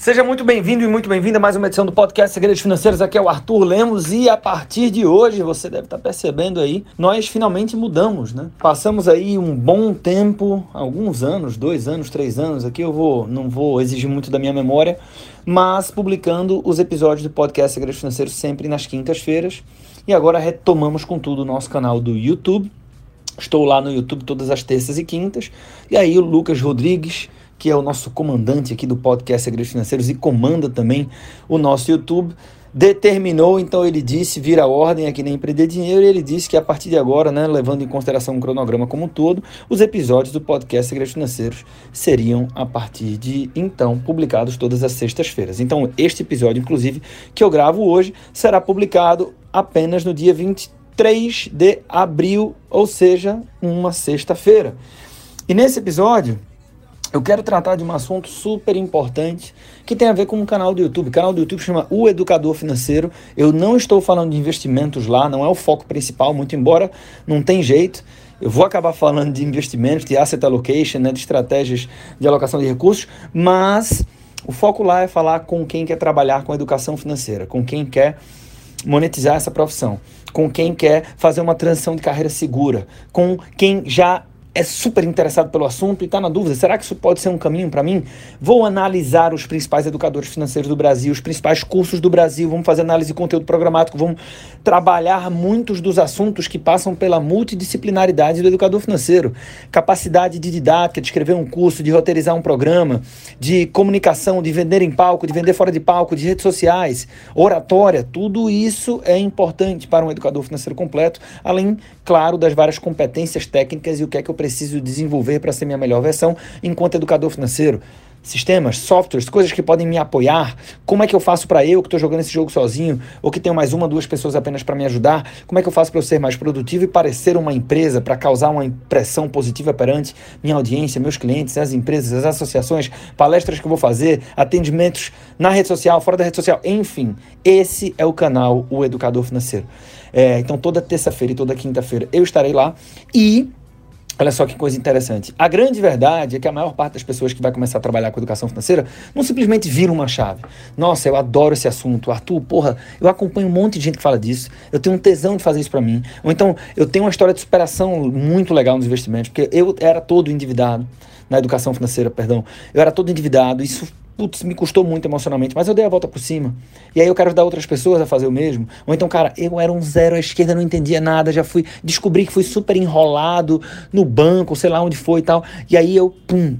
Seja muito bem-vindo e muito bem-vinda a mais uma edição do podcast Segredos Financeiros. Aqui é o Arthur Lemos e a partir de hoje, você deve estar percebendo aí, nós finalmente mudamos, né? Passamos aí um bom tempo, alguns anos, dois anos, três anos, aqui eu vou, não vou exigir muito da minha memória, mas publicando os episódios do podcast Segredos Financeiros sempre nas quintas-feiras. E agora retomamos com tudo o nosso canal do YouTube. Estou lá no YouTube todas as terças e quintas. E aí o Lucas Rodrigues que é o nosso comandante aqui do podcast Segredos Financeiros e comanda também o nosso YouTube, determinou, então ele disse, vira ordem aqui nem Empreender Dinheiro, e ele disse que a partir de agora, né, levando em consideração o cronograma como um todo, os episódios do podcast Segredos Financeiros seriam, a partir de então, publicados todas as sextas-feiras. Então, este episódio, inclusive, que eu gravo hoje, será publicado apenas no dia 23 de abril, ou seja, uma sexta-feira. E nesse episódio, eu quero tratar de um assunto super importante que tem a ver com um canal do YouTube. O canal do YouTube chama O Educador Financeiro. Eu não estou falando de investimentos lá, não é o foco principal, muito embora não tem jeito. Eu vou acabar falando de investimentos, de asset allocation, né, de estratégias de alocação de recursos, mas o foco lá é falar com quem quer trabalhar com educação financeira, com quem quer monetizar essa profissão, com quem quer fazer uma transição de carreira segura, com quem já é super interessado pelo assunto e está na dúvida, será que isso pode ser um caminho para mim? Vou analisar os principais educadores financeiros do Brasil, os principais cursos do Brasil, vamos fazer análise de conteúdo programático, vamos trabalhar muitos dos assuntos que passam pela multidisciplinaridade do educador financeiro. Capacidade de didática, de escrever um curso, de roteirizar um programa, de comunicação, de vender em palco, de vender fora de palco, de redes sociais, oratória, tudo isso é importante para um educador financeiro completo, além, claro, das várias competências técnicas e o que é que eu preciso desenvolver para ser minha melhor versão enquanto educador financeiro. Sistemas, softwares, coisas que podem me apoiar. Como é que eu faço para eu que estou jogando esse jogo sozinho ou que tenho mais uma, duas pessoas apenas para me ajudar? Como é que eu faço para eu ser mais produtivo e parecer uma empresa para causar uma impressão positiva perante minha audiência, meus clientes, as empresas, as associações, palestras que eu vou fazer, atendimentos na rede social, fora da rede social, enfim. Esse é o canal O Educador Financeiro. É, então toda terça-feira e toda quinta-feira eu estarei lá e Olha só que coisa interessante. A grande verdade é que a maior parte das pessoas que vai começar a trabalhar com educação financeira não simplesmente viram uma chave. Nossa, eu adoro esse assunto. Arthur, porra, eu acompanho um monte de gente que fala disso. Eu tenho um tesão de fazer isso para mim. Ou então, eu tenho uma história de superação muito legal nos investimentos, porque eu era todo endividado na educação financeira, perdão. Eu era todo endividado. Isso putz, me custou muito emocionalmente, mas eu dei a volta por cima. E aí eu quero ajudar outras pessoas a fazer o mesmo. Ou então, cara, eu era um zero à esquerda, não entendia nada, já fui, descobri que fui super enrolado no banco, sei lá onde foi e tal. E aí eu, pum,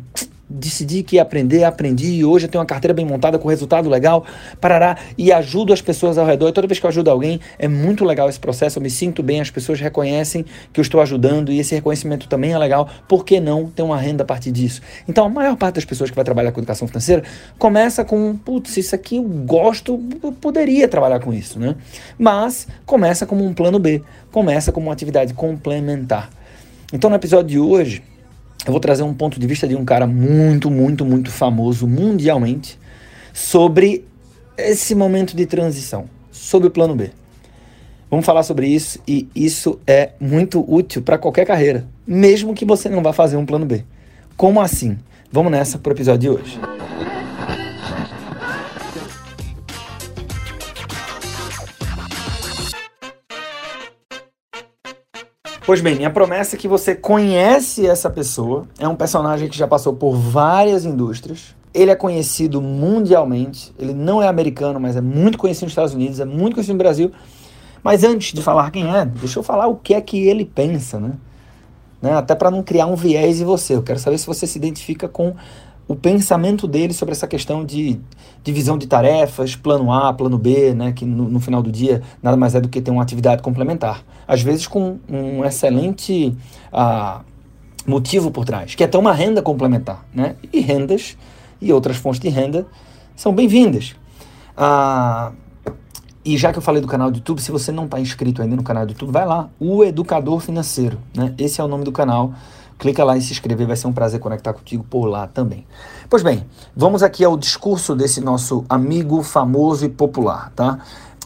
decidi que ia aprender, aprendi, e hoje eu tenho uma carteira bem montada com resultado legal, parará, e ajudo as pessoas ao redor. E toda vez que eu ajudo alguém, é muito legal esse processo, eu me sinto bem, as pessoas reconhecem que eu estou ajudando, e esse reconhecimento também é legal, por que não ter uma renda a partir disso? Então, a maior parte das pessoas que vai trabalhar com educação financeira começa com, putz, isso aqui eu gosto, eu poderia trabalhar com isso, né? Mas começa como um plano B, começa como uma atividade complementar. Então, no episódio de hoje, eu vou trazer um ponto de vista de um cara muito, muito, muito famoso mundialmente sobre esse momento de transição, sobre o plano B. Vamos falar sobre isso e isso é muito útil para qualquer carreira, mesmo que você não vá fazer um plano B. Como assim? Vamos nessa para o episódio de hoje. Pois bem, minha promessa é que você conhece essa pessoa. É um personagem que já passou por várias indústrias. Ele é conhecido mundialmente. Ele não é americano, mas é muito conhecido nos Estados Unidos, é muito conhecido no Brasil. Mas antes de falar quem é, deixa eu falar o que é que ele pensa, né? né? Até para não criar um viés em você. Eu quero saber se você se identifica com o pensamento dele sobre essa questão de divisão de tarefas, plano A, plano B, né, que no, no, final do dia nada mais é do que ter uma atividade complementar. Às vezes com um excelente uh, motivo por trás, que é ter uma renda complementar. Né? E rendas e outras fontes de renda são bem-vindas. Uh, e já que eu falei do canal do YouTube, se você não está inscrito ainda no canal do YouTube, vai lá, o Educador Financeiro. Né? Esse é o nome do canal. Clica lá em se inscrever, vai ser um prazer conectar contigo por lá também. Pois bem, vamos aqui ao discurso desse nosso amigo famoso e popular, tá?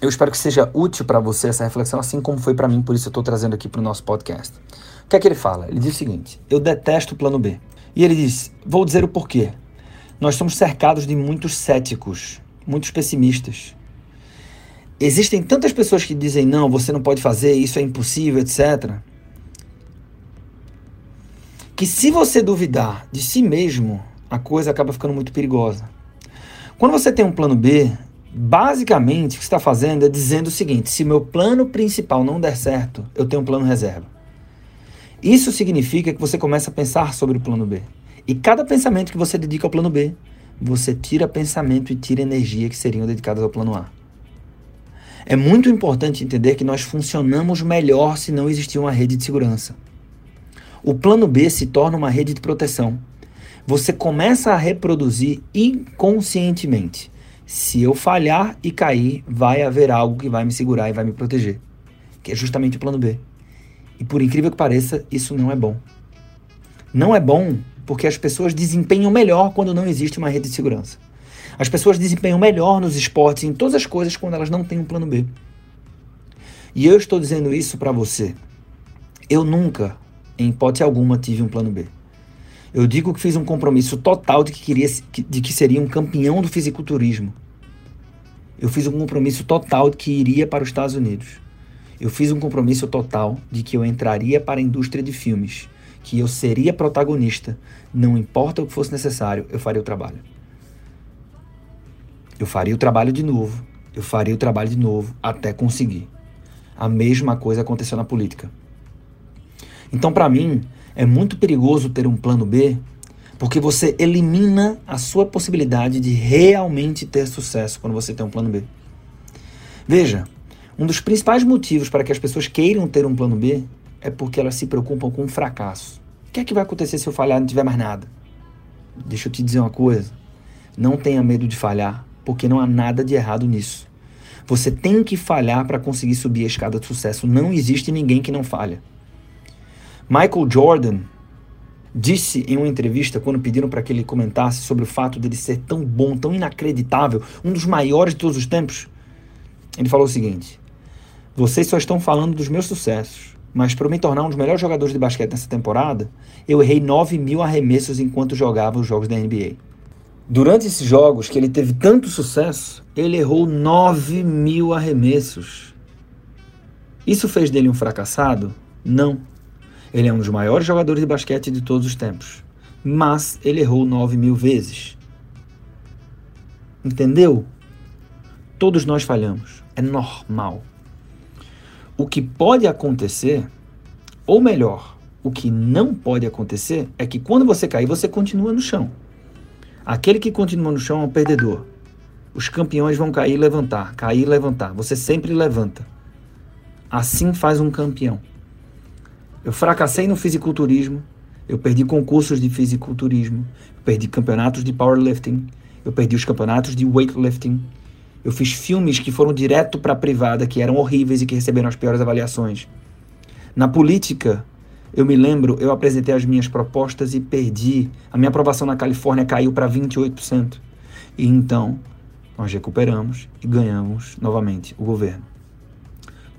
Eu espero que seja útil para você essa reflexão, assim como foi para mim, por isso eu estou trazendo aqui para o nosso podcast. O que é que ele fala? Ele diz o seguinte: eu detesto o plano B. E ele diz: vou dizer o porquê. nós somos cercados de muitos céticos, muitos pessimistas. Existem tantas pessoas que dizem: não, você não pode fazer, isso é impossível, etc. Que se você duvidar de si mesmo, a coisa acaba ficando muito perigosa. Quando você tem um plano B, basicamente o que está fazendo é dizendo o seguinte: se meu plano principal não der certo, eu tenho um plano reserva. Isso significa que você começa a pensar sobre o plano B. E cada pensamento que você dedica ao plano B, você tira pensamento e tira energia que seriam dedicadas ao plano A. É muito importante entender que nós funcionamos melhor se não existir uma rede de segurança. O plano B se torna uma rede de proteção. Você começa a reproduzir inconscientemente. Se eu falhar e cair, vai haver algo que vai me segurar e vai me proteger. Que é justamente o plano B. E por incrível que pareça, isso não é bom. Não é bom porque as pessoas desempenham melhor quando não existe uma rede de segurança. As pessoas desempenham melhor nos esportes, em todas as coisas, quando elas não têm um plano B. E eu estou dizendo isso para você. Eu nunca, em hipótese alguma, tive um plano B. Eu digo que fiz um compromisso total de que, queria, de que seria um campeão do fisiculturismo. Eu fiz um compromisso total de que iria para os Estados Unidos. Eu fiz um compromisso total de que eu entraria para a indústria de filmes, que eu seria protagonista, não importa o que fosse necessário, eu faria o trabalho. Eu faria o trabalho de novo, eu faria o trabalho de novo até conseguir. A mesma coisa aconteceu na política. Então, para mim, é muito perigoso ter um plano B, porque você elimina a sua possibilidade de realmente ter sucesso quando você tem um plano B. Veja, um dos principais motivos para que as pessoas queiram ter um plano B é porque elas se preocupam com o fracasso. O que é que vai acontecer se eu falhar e não tiver mais nada? Deixa eu te dizer uma coisa. Não tenha medo de falhar porque não há nada de errado nisso. Você tem que falhar para conseguir subir a escada de sucesso. Não existe ninguém que não falha. Michael Jordan disse em uma entrevista, quando pediram para que ele comentasse sobre o fato dele ser tão bom, tão inacreditável, um dos maiores de todos os tempos, ele falou o seguinte: Vocês só estão falando dos meus sucessos, mas para me tornar um dos melhores jogadores de basquete nessa temporada, eu errei 9 mil arremessos enquanto jogava os jogos da NBA. Durante esses jogos que ele teve tanto sucesso, ele errou 9 mil arremessos. Isso fez dele um fracassado? Não. Ele é um dos maiores jogadores de basquete de todos os tempos. Mas ele errou 9 mil vezes. Entendeu? Todos nós falhamos. É normal. O que pode acontecer, ou melhor, o que não pode acontecer, é que quando você cair, você continua no chão. Aquele que continua no chão é um perdedor. Os campeões vão cair e levantar, cair e levantar. Você sempre levanta. Assim faz um campeão. Eu fracassei no fisiculturismo, eu perdi concursos de fisiculturismo, perdi campeonatos de powerlifting, eu perdi os campeonatos de weightlifting. Eu fiz filmes que foram direto para a privada, que eram horríveis e que receberam as piores avaliações. Na política, eu me lembro, eu apresentei as minhas propostas e perdi. A minha aprovação na Califórnia caiu para 28%. E então, nós recuperamos e ganhamos novamente o governo.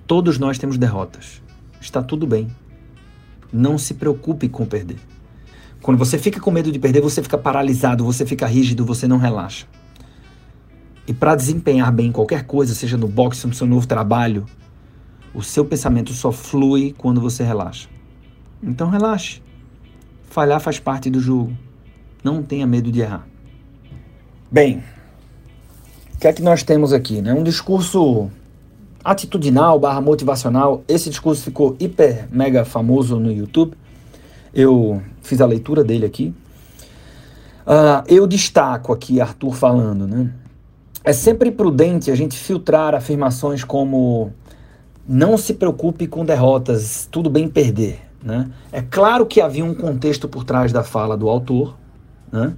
Todos nós temos derrotas. Está tudo bem. Não se preocupe com perder. Quando você fica com medo de perder, você fica paralisado, você fica rígido, você não relaxa. E para desempenhar bem qualquer coisa, seja no boxe, no seu novo trabalho, o seu pensamento só flui quando você relaxa. Então relaxe. Falhar faz parte do jogo. Não tenha medo de errar. Bem, o que é que nós temos aqui? Né? Um discurso atitudinal barra motivacional. Esse discurso ficou hiper mega famoso no YouTube. Eu fiz a leitura dele aqui. Uh, eu destaco aqui Arthur falando, né? É sempre prudente a gente filtrar afirmações como não se preocupe com derrotas, tudo bem perder. Né? É claro que havia um contexto por trás da fala do autor, né?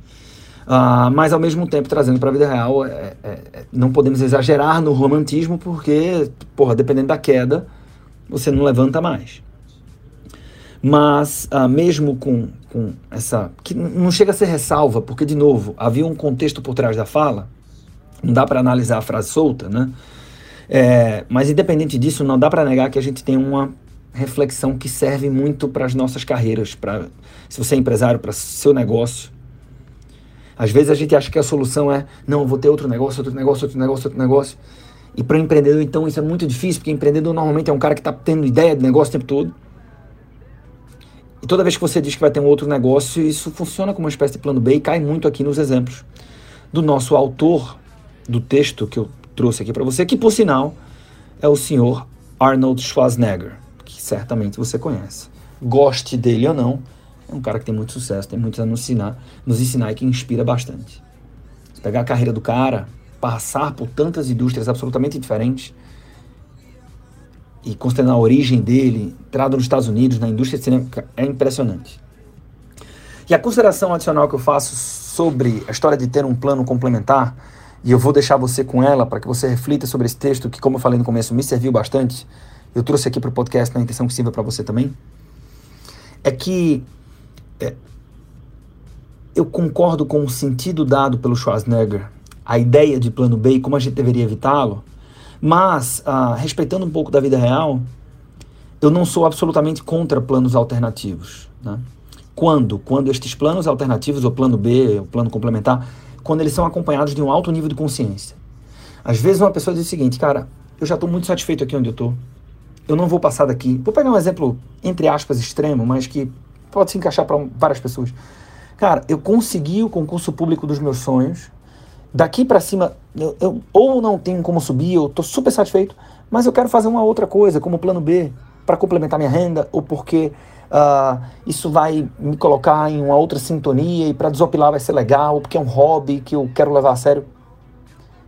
Ah, mas ao mesmo tempo trazendo para a vida real, é, é, é, não podemos exagerar no romantismo, porque, porra, dependendo da queda, você não levanta mais. Mas, ah, mesmo com, com essa. que não chega a ser ressalva, porque, de novo, havia um contexto por trás da fala, não dá para analisar a frase solta, né? É, mas, independente disso, não dá para negar que a gente tem uma reflexão que serve muito para as nossas carreiras, para se você é empresário, para seu negócio. Às vezes a gente acha que a solução é, não, vou ter outro negócio, outro negócio, outro negócio, outro negócio. E para o empreendedor, então, isso é muito difícil, porque empreendedor normalmente é um cara que está tendo ideia de negócio o tempo todo. E toda vez que você diz que vai ter um outro negócio, isso funciona como uma espécie de plano B e cai muito aqui nos exemplos do nosso autor do texto que eu trouxe aqui para você, que por sinal é o senhor Arnold Schwarzenegger, que certamente você conhece. Goste dele ou não, é um cara que tem muito sucesso, tem muito a nos ensinar, nos ensinar e que inspira bastante. Pegar a carreira do cara, passar por tantas indústrias absolutamente diferentes e considerar a origem dele, entrada nos Estados Unidos, na indústria cinema, é impressionante. E a consideração adicional que eu faço sobre a história de ter um plano complementar, e eu vou deixar você com ela para que você reflita sobre esse texto, que, como eu falei no começo, me serviu bastante. Eu trouxe aqui para o podcast na intenção que sirva para você também. É que é, eu concordo com o sentido dado pelo Schwarzenegger a ideia de plano B e como a gente deveria evitá-lo, mas, ah, respeitando um pouco da vida real, eu não sou absolutamente contra planos alternativos. Né? Quando? Quando estes planos alternativos, ou plano B, o plano complementar, quando eles são acompanhados de um alto nível de consciência. Às vezes uma pessoa diz o seguinte, cara, eu já estou muito satisfeito aqui onde eu estou. Eu não vou passar daqui. Vou pegar um exemplo, entre aspas, extremo, mas que pode se encaixar para várias pessoas. Cara, eu consegui o concurso público dos meus sonhos, daqui para cima, eu, eu, ou não tenho como subir, eu estou super satisfeito, mas eu quero fazer uma outra coisa, como plano B, para complementar minha renda, ou porque uh, isso vai me colocar em uma outra sintonia e para desopilar vai ser legal, ou porque é um hobby que eu quero levar a sério.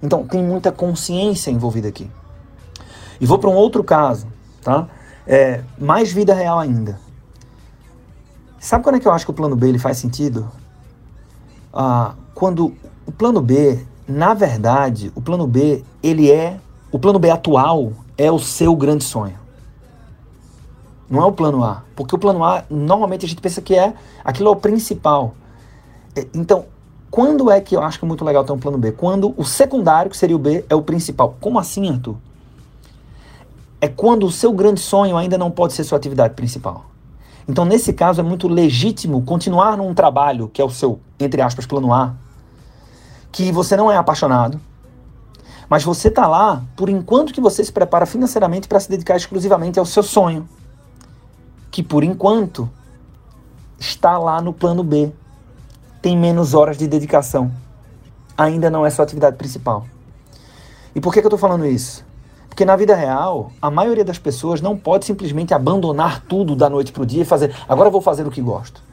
Então, tem muita consciência envolvida aqui. E vou para um outro caso, tá? É, mais vida real ainda. Sabe quando é que eu acho que o plano B ele faz sentido? Ah, quando o plano B, na verdade, o plano B, ele é. O plano B atual é o seu grande sonho. Não é o plano A. Porque o plano A, normalmente a gente pensa que é aquilo é o principal. É, então, quando é que eu acho que é muito legal ter um plano B? Quando o secundário, que seria o B, é o principal. Como assim, Arthur? É quando o seu grande sonho ainda não pode ser sua atividade principal. Então, nesse caso, é muito legítimo continuar num trabalho que é o seu, entre aspas, plano A, que você não é apaixonado, mas você está lá por enquanto que você se prepara financeiramente para se dedicar exclusivamente ao seu sonho, que por enquanto está lá no plano B, tem menos horas de dedicação, ainda não é sua atividade principal. E por que, que eu estou falando isso? Porque na vida real, a maioria das pessoas não pode simplesmente abandonar tudo da noite para o dia e fazer, agora vou fazer o que gosto.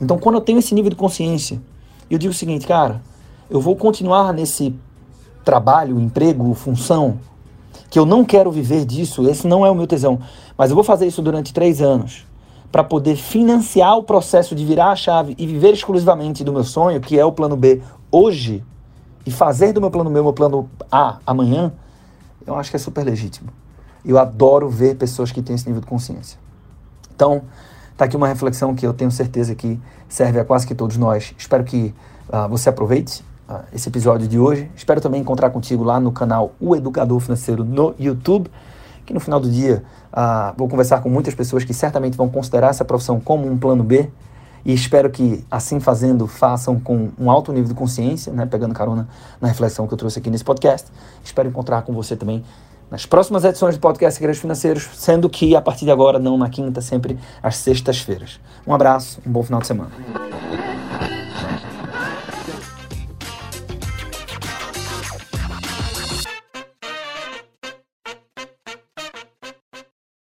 Então, quando eu tenho esse nível de consciência, eu digo o seguinte, cara, eu vou continuar nesse trabalho, emprego, função, que eu não quero viver disso, esse não é o meu tesão, mas eu vou fazer isso durante três anos para poder financiar o processo de virar a chave e viver exclusivamente do meu sonho, que é o plano B hoje, e fazer do meu plano B o meu plano A amanhã, eu acho que é super legítimo. Eu adoro ver pessoas que têm esse nível de consciência. Então, tá aqui uma reflexão que eu tenho certeza que serve a quase que todos nós. Espero que uh, você aproveite uh, esse episódio de hoje. Espero também encontrar contigo lá no canal O Educador Financeiro no YouTube, que no final do dia uh, vou conversar com muitas pessoas que certamente vão considerar essa profissão como um plano B e espero que, assim fazendo, façam com um alto nível de consciência, né, pegando carona na reflexão que eu trouxe aqui nesse podcast. Espero encontrar com você também nas próximas edições do podcast Segredos Financeiros, sendo que a partir de agora, não na quinta, sempre às sextas-feiras. Um abraço, um bom final de semana.